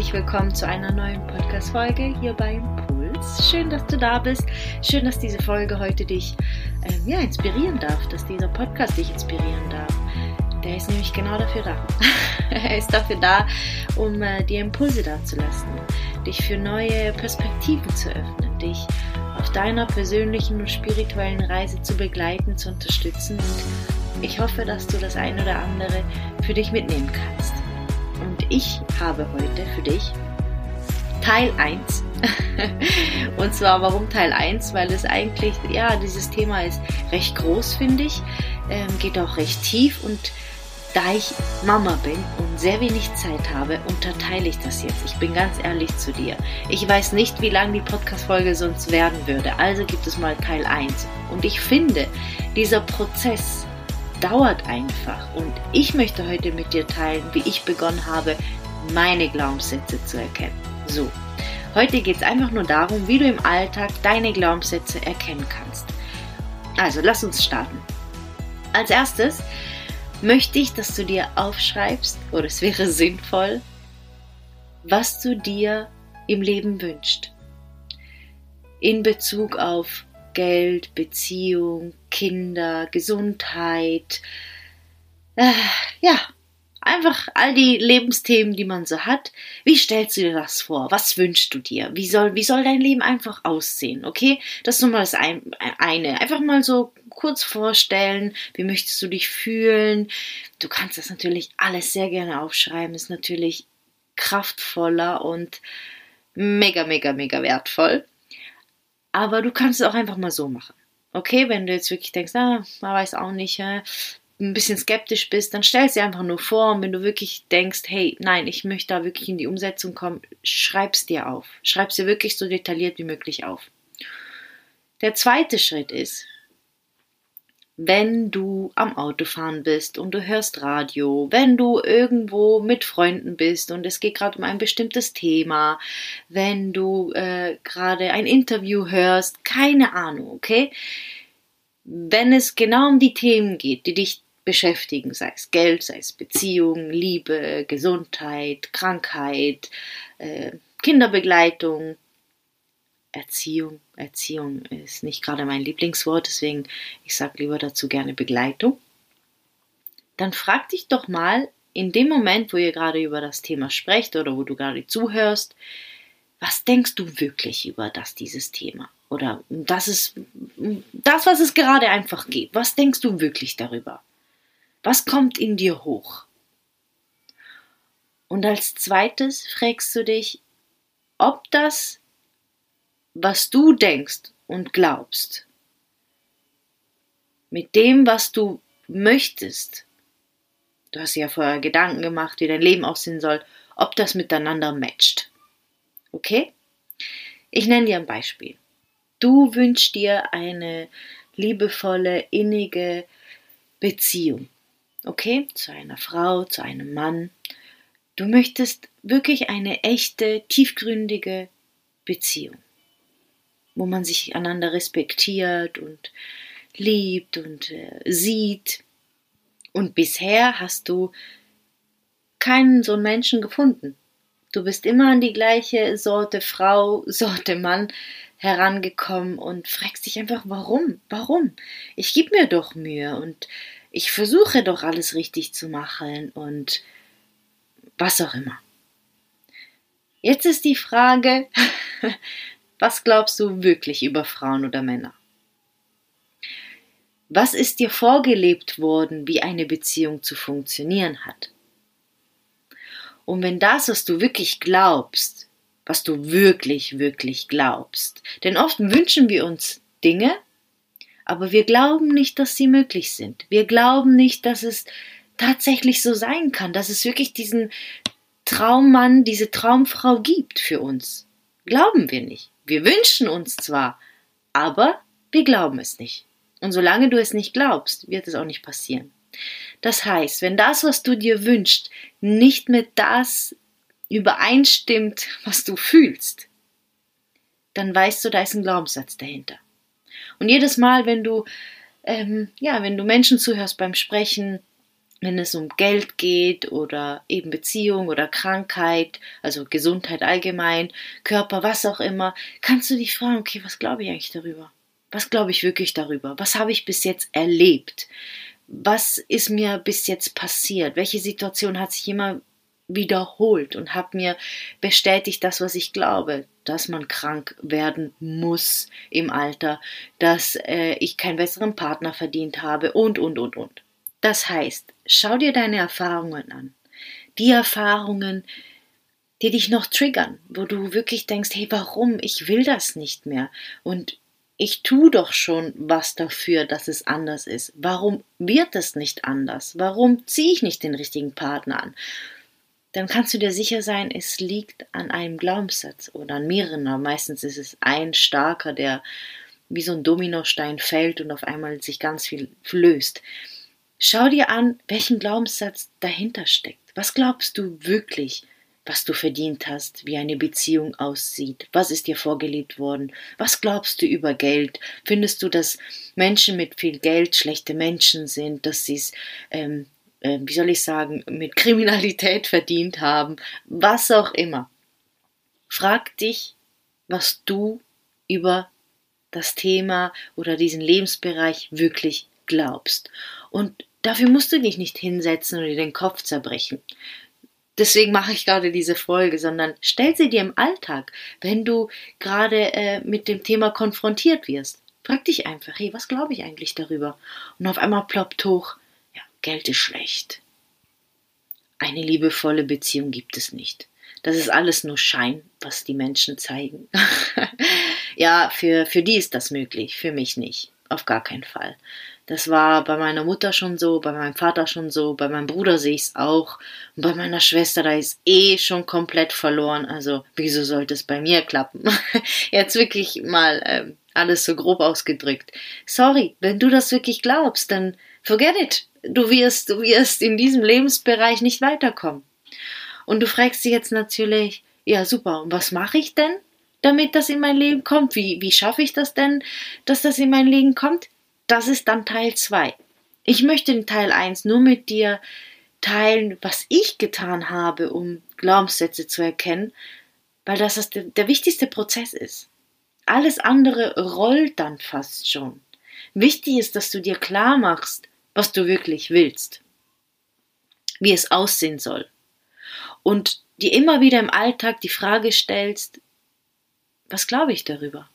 herzlich willkommen zu einer neuen Podcast-Folge hier bei Impuls. Schön, dass du da bist. Schön, dass diese Folge heute dich ähm, ja, inspirieren darf, dass dieser Podcast dich inspirieren darf. Der ist nämlich genau dafür da. er ist dafür da, um äh, dir Impulse dazulassen, dich für neue Perspektiven zu öffnen, dich auf deiner persönlichen und spirituellen Reise zu begleiten, zu unterstützen. Und ich hoffe, dass du das ein oder andere für dich mitnehmen kannst. Ich habe heute für dich Teil 1. und zwar warum Teil 1? Weil es eigentlich, ja, dieses Thema ist recht groß, finde ich, ähm, geht auch recht tief und da ich Mama bin und sehr wenig Zeit habe, unterteile ich das jetzt. Ich bin ganz ehrlich zu dir. Ich weiß nicht, wie lang die Podcast-Folge sonst werden würde. Also gibt es mal Teil 1. Und ich finde, dieser Prozess dauert einfach. Und ich möchte heute mit dir teilen, wie ich begonnen habe, meine Glaubenssätze zu erkennen. So, heute geht es einfach nur darum, wie du im Alltag deine Glaubenssätze erkennen kannst. Also, lass uns starten. Als erstes möchte ich, dass du dir aufschreibst, oder es wäre sinnvoll, was du dir im Leben wünschst. In Bezug auf Geld, Beziehung, Kinder, Gesundheit, äh, ja, einfach all die Lebensthemen, die man so hat. Wie stellst du dir das vor? Was wünschst du dir? Wie soll, wie soll dein Leben einfach aussehen? Okay, das ist nun mal das eine. Einfach mal so kurz vorstellen, wie möchtest du dich fühlen. Du kannst das natürlich alles sehr gerne aufschreiben, ist natürlich kraftvoller und mega, mega, mega wertvoll. Aber du kannst es auch einfach mal so machen. Okay, wenn du jetzt wirklich denkst, ah, man weiß auch nicht, ein bisschen skeptisch bist, dann stell dir einfach nur vor und wenn du wirklich denkst, hey, nein, ich möchte da wirklich in die Umsetzung kommen, schreib's dir auf. Schreib's dir wirklich so detailliert wie möglich auf. Der zweite Schritt ist, wenn du am Autofahren bist und du hörst Radio, wenn du irgendwo mit Freunden bist und es geht gerade um ein bestimmtes Thema, wenn du äh, gerade ein Interview hörst, keine Ahnung, okay? Wenn es genau um die Themen geht, die dich beschäftigen, sei es Geld, sei es Beziehung, Liebe, Gesundheit, Krankheit, äh, Kinderbegleitung, Erziehung. Erziehung ist nicht gerade mein Lieblingswort, deswegen ich sage lieber dazu gerne Begleitung. Dann frag dich doch mal in dem Moment, wo ihr gerade über das Thema sprecht oder wo du gerade zuhörst, was denkst du wirklich über das dieses Thema? Oder das ist das, was es gerade einfach geht. Was denkst du wirklich darüber? Was kommt in dir hoch? Und als zweites fragst du dich, ob das was du denkst und glaubst, mit dem, was du möchtest, du hast ja vorher Gedanken gemacht, wie dein Leben aussehen soll, ob das miteinander matcht. Okay? Ich nenne dir ein Beispiel. Du wünschst dir eine liebevolle, innige Beziehung. Okay? Zu einer Frau, zu einem Mann. Du möchtest wirklich eine echte, tiefgründige Beziehung wo man sich einander respektiert und liebt und äh, sieht. Und bisher hast du keinen so einen Menschen gefunden. Du bist immer an die gleiche Sorte Frau, Sorte Mann herangekommen und fragst dich einfach, warum? Warum? Ich gebe mir doch Mühe und ich versuche doch alles richtig zu machen und was auch immer. Jetzt ist die Frage, Was glaubst du wirklich über Frauen oder Männer? Was ist dir vorgelebt worden, wie eine Beziehung zu funktionieren hat? Und wenn das, was du wirklich glaubst, was du wirklich, wirklich glaubst, denn oft wünschen wir uns Dinge, aber wir glauben nicht, dass sie möglich sind. Wir glauben nicht, dass es tatsächlich so sein kann, dass es wirklich diesen Traummann, diese Traumfrau gibt für uns. Glauben wir nicht. Wir wünschen uns zwar, aber wir glauben es nicht. Und solange du es nicht glaubst, wird es auch nicht passieren. Das heißt, wenn das, was du dir wünschst, nicht mit das übereinstimmt, was du fühlst, dann weißt du, da ist ein Glaubenssatz dahinter. Und jedes Mal, wenn du, ähm, ja, wenn du Menschen zuhörst beim Sprechen wenn es um Geld geht oder eben Beziehung oder Krankheit, also Gesundheit allgemein, Körper, was auch immer, kannst du dich fragen, okay, was glaube ich eigentlich darüber? Was glaube ich wirklich darüber? Was habe ich bis jetzt erlebt? Was ist mir bis jetzt passiert? Welche Situation hat sich immer wiederholt und hat mir bestätigt das, was ich glaube, dass man krank werden muss im Alter, dass äh, ich keinen besseren Partner verdient habe und, und, und, und. Das heißt, schau dir deine Erfahrungen an. Die Erfahrungen, die dich noch triggern, wo du wirklich denkst, hey, warum? Ich will das nicht mehr. Und ich tue doch schon was dafür, dass es anders ist. Warum wird es nicht anders? Warum ziehe ich nicht den richtigen Partner an? Dann kannst du dir sicher sein, es liegt an einem Glaubenssatz oder an mehreren. Aber meistens ist es ein starker, der wie so ein Dominostein fällt und auf einmal sich ganz viel löst. Schau dir an, welchen Glaubenssatz dahinter steckt. Was glaubst du wirklich, was du verdient hast, wie eine Beziehung aussieht? Was ist dir vorgelebt worden? Was glaubst du über Geld? Findest du, dass Menschen mit viel Geld schlechte Menschen sind, dass sie es, ähm, äh, wie soll ich sagen, mit Kriminalität verdient haben? Was auch immer. Frag dich, was du über das Thema oder diesen Lebensbereich wirklich glaubst. Und Dafür musst du dich nicht hinsetzen und dir den Kopf zerbrechen. Deswegen mache ich gerade diese Folge, sondern stell sie dir im Alltag, wenn du gerade äh, mit dem Thema konfrontiert wirst. Frag dich einfach, hey, was glaube ich eigentlich darüber? Und auf einmal ploppt hoch, ja, Geld ist schlecht. Eine liebevolle Beziehung gibt es nicht. Das ist alles nur Schein, was die Menschen zeigen. ja, für, für die ist das möglich, für mich nicht. Auf gar keinen Fall. Das war bei meiner Mutter schon so, bei meinem Vater schon so, bei meinem Bruder sehe ich es auch. Und bei meiner Schwester, da ist eh schon komplett verloren. Also, wieso sollte es bei mir klappen? Jetzt wirklich mal ähm, alles so grob ausgedrückt. Sorry, wenn du das wirklich glaubst, dann forget it. Du wirst, du wirst in diesem Lebensbereich nicht weiterkommen. Und du fragst dich jetzt natürlich, ja super, und was mache ich denn, damit das in mein Leben kommt? Wie, wie schaffe ich das denn, dass das in mein Leben kommt? Das ist dann Teil 2. Ich möchte in Teil 1 nur mit dir teilen, was ich getan habe, um Glaubenssätze zu erkennen, weil das, der wichtigste Prozess ist. Alles andere rollt dann fast schon. Wichtig ist, dass du dir klar machst, was du wirklich willst, wie es aussehen soll und dir immer wieder im Alltag die Frage stellst, was glaube ich darüber?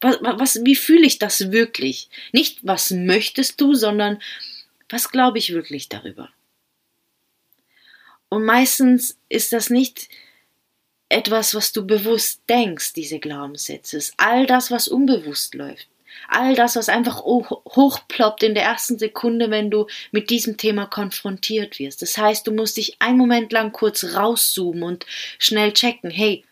Was, was, wie fühle ich das wirklich? Nicht, was möchtest du, sondern was glaube ich wirklich darüber? Und meistens ist das nicht etwas, was du bewusst denkst, diese Glaubenssätze. All das, was unbewusst läuft. All das, was einfach hochploppt in der ersten Sekunde, wenn du mit diesem Thema konfrontiert wirst. Das heißt, du musst dich einen Moment lang kurz rauszoomen und schnell checken, hey,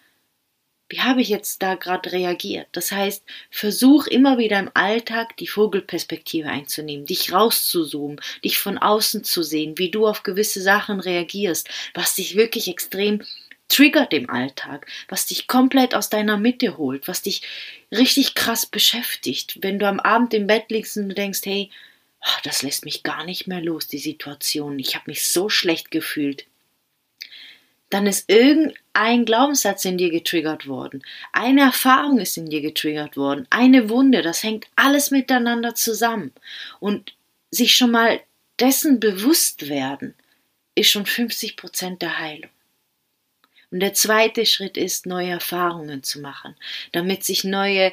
wie habe ich jetzt da gerade reagiert? Das heißt, versuch immer wieder im Alltag die Vogelperspektive einzunehmen, dich rauszuzoomen, dich von außen zu sehen, wie du auf gewisse Sachen reagierst, was dich wirklich extrem triggert im Alltag, was dich komplett aus deiner Mitte holt, was dich richtig krass beschäftigt. Wenn du am Abend im Bett liegst und du denkst, hey, oh, das lässt mich gar nicht mehr los, die Situation. Ich habe mich so schlecht gefühlt dann ist irgendein Glaubenssatz in dir getriggert worden. Eine Erfahrung ist in dir getriggert worden. Eine Wunde. Das hängt alles miteinander zusammen. Und sich schon mal dessen bewusst werden, ist schon 50 Prozent der Heilung. Und der zweite Schritt ist, neue Erfahrungen zu machen, damit sich neue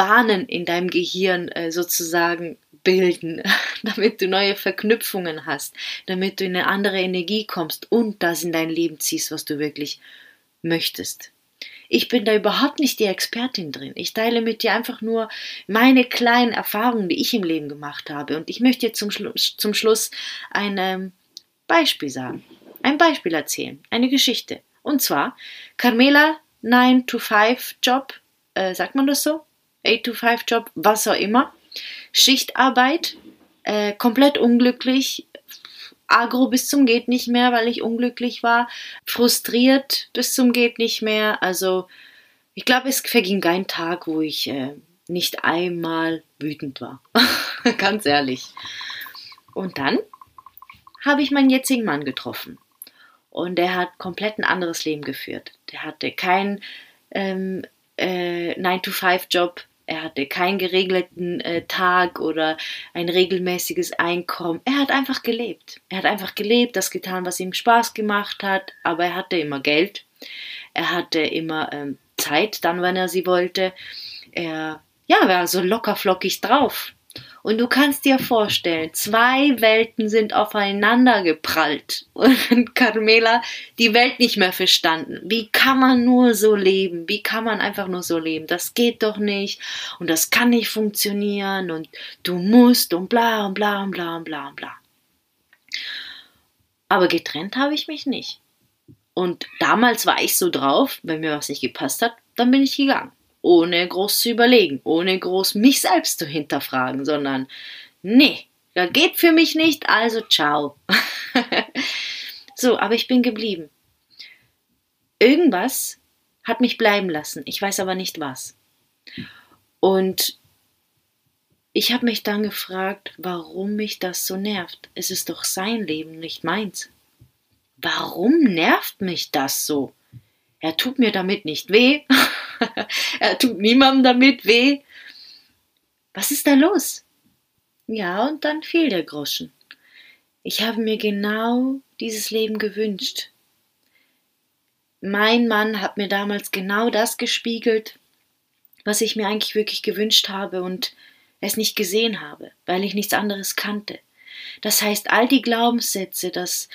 Bahnen in deinem Gehirn äh, sozusagen bilden, damit du neue Verknüpfungen hast, damit du in eine andere Energie kommst und das in dein Leben ziehst, was du wirklich möchtest. Ich bin da überhaupt nicht die Expertin drin. Ich teile mit dir einfach nur meine kleinen Erfahrungen, die ich im Leben gemacht habe. Und ich möchte dir zum, Schluss, zum Schluss ein ähm, Beispiel sagen. Ein Beispiel erzählen. Eine Geschichte. Und zwar Carmela 9-to-5-Job. Äh, sagt man das so? 8-to-5-Job, was auch immer. Schichtarbeit, äh, komplett unglücklich, agro bis zum geht nicht mehr, weil ich unglücklich war, frustriert bis zum geht nicht mehr. Also ich glaube, es verging kein Tag, wo ich äh, nicht einmal wütend war. Ganz ehrlich. Und dann habe ich meinen jetzigen Mann getroffen. Und er hat komplett ein anderes Leben geführt. Der hatte keinen ähm, äh, 9-to-5-Job, er hatte keinen geregelten äh, Tag oder ein regelmäßiges Einkommen. Er hat einfach gelebt. Er hat einfach gelebt, das getan, was ihm Spaß gemacht hat, aber er hatte immer Geld. Er hatte immer ähm, Zeit, dann, wenn er sie wollte. Er ja, war so lockerflockig drauf. Und du kannst dir vorstellen, zwei Welten sind aufeinander geprallt. Und Carmela die Welt nicht mehr verstanden. Wie kann man nur so leben? Wie kann man einfach nur so leben? Das geht doch nicht. Und das kann nicht funktionieren. Und du musst und bla und bla und bla und bla und bla. Aber getrennt habe ich mich nicht. Und damals war ich so drauf, wenn mir was nicht gepasst hat, dann bin ich gegangen ohne groß zu überlegen, ohne groß mich selbst zu hinterfragen, sondern nee, das geht für mich nicht, also ciao. so, aber ich bin geblieben. Irgendwas hat mich bleiben lassen, ich weiß aber nicht was. Und ich habe mich dann gefragt, warum mich das so nervt. Es ist doch sein Leben, nicht meins. Warum nervt mich das so? Er tut mir damit nicht weh. er tut niemandem damit weh. Was ist da los? Ja, und dann fiel der Groschen. Ich habe mir genau dieses Leben gewünscht. Mein Mann hat mir damals genau das gespiegelt, was ich mir eigentlich wirklich gewünscht habe und es nicht gesehen habe, weil ich nichts anderes kannte. Das heißt, all die Glaubenssätze, das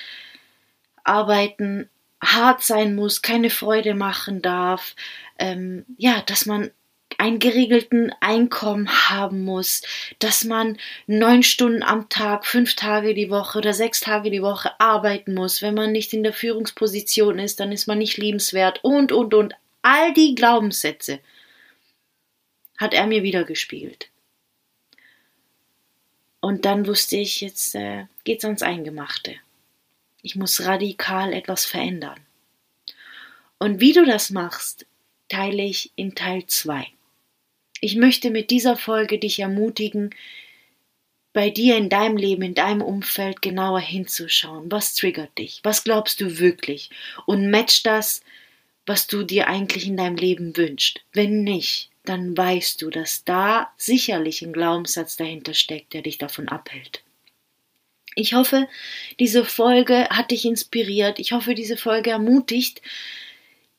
Arbeiten hart sein muss, keine Freude machen darf, ähm, ja, dass man einen geregelten Einkommen haben muss, dass man neun Stunden am Tag, fünf Tage die Woche oder sechs Tage die Woche arbeiten muss. Wenn man nicht in der Führungsposition ist, dann ist man nicht liebenswert und, und, und. All die Glaubenssätze hat er mir wiedergespiegelt. Und dann wusste ich, jetzt äh, geht's ans Eingemachte. Ich muss radikal etwas verändern. Und wie du das machst, teile ich in Teil 2. Ich möchte mit dieser Folge dich ermutigen, bei dir in deinem Leben, in deinem Umfeld genauer hinzuschauen. Was triggert dich? Was glaubst du wirklich? Und match das, was du dir eigentlich in deinem Leben wünschst. Wenn nicht, dann weißt du, dass da sicherlich ein Glaubenssatz dahinter steckt, der dich davon abhält. Ich hoffe, diese Folge hat dich inspiriert. Ich hoffe, diese Folge ermutigt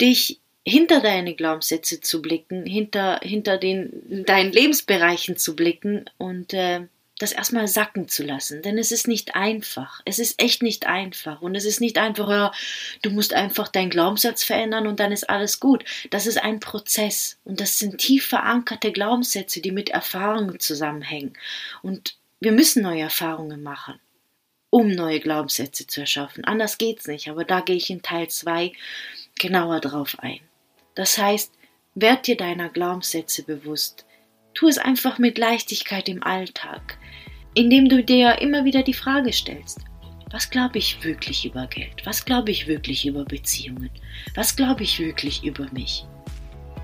dich hinter deine Glaubenssätze zu blicken, hinter, hinter den, deinen Lebensbereichen zu blicken und äh, das erstmal sacken zu lassen. Denn es ist nicht einfach. Es ist echt nicht einfach. Und es ist nicht einfach, ja, du musst einfach deinen Glaubenssatz verändern und dann ist alles gut. Das ist ein Prozess. Und das sind tief verankerte Glaubenssätze, die mit Erfahrungen zusammenhängen. Und wir müssen neue Erfahrungen machen um neue Glaubenssätze zu erschaffen. Anders geht's nicht, aber da gehe ich in Teil 2 genauer drauf ein. Das heißt, werd dir deiner Glaubenssätze bewusst. Tu es einfach mit Leichtigkeit im Alltag, indem du dir immer wieder die Frage stellst, was glaube ich wirklich über Geld? Was glaube ich wirklich über Beziehungen? Was glaube ich wirklich über mich?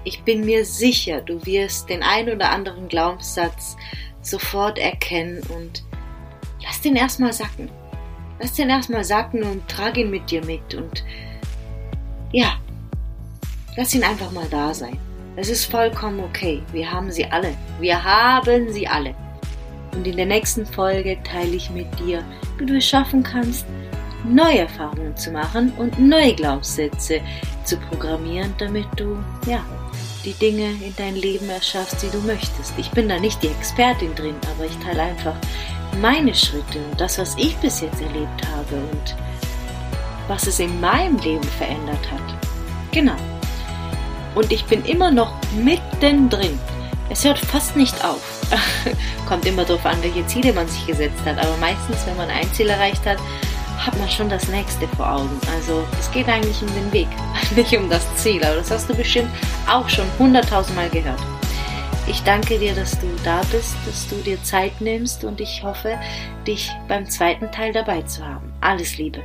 Ich bin mir sicher, du wirst den ein oder anderen Glaubenssatz sofort erkennen und lass den erstmal sacken. Lass den erstmal sacken und trag ihn mit dir mit und ja, lass ihn einfach mal da sein. Es ist vollkommen okay. Wir haben sie alle. Wir haben sie alle. Und in der nächsten Folge teile ich mit dir, wie du es schaffen kannst, neue Erfahrungen zu machen und neue Glaubenssätze zu programmieren, damit du, ja, die Dinge in dein Leben erschaffst, die du möchtest. Ich bin da nicht die Expertin drin, aber ich teile einfach meine Schritte und das, was ich bis jetzt erlebt habe und was es in meinem Leben verändert hat. Genau. Und ich bin immer noch mittendrin. Es hört fast nicht auf. Kommt immer darauf an, welche Ziele man sich gesetzt hat. Aber meistens, wenn man ein Ziel erreicht hat, hat man schon das nächste vor Augen. Also es geht eigentlich um den Weg, nicht um das Ziel. Aber das hast du bestimmt auch schon hunderttausendmal gehört. Ich danke dir, dass du da bist, dass du dir Zeit nimmst und ich hoffe, dich beim zweiten Teil dabei zu haben. Alles Liebe.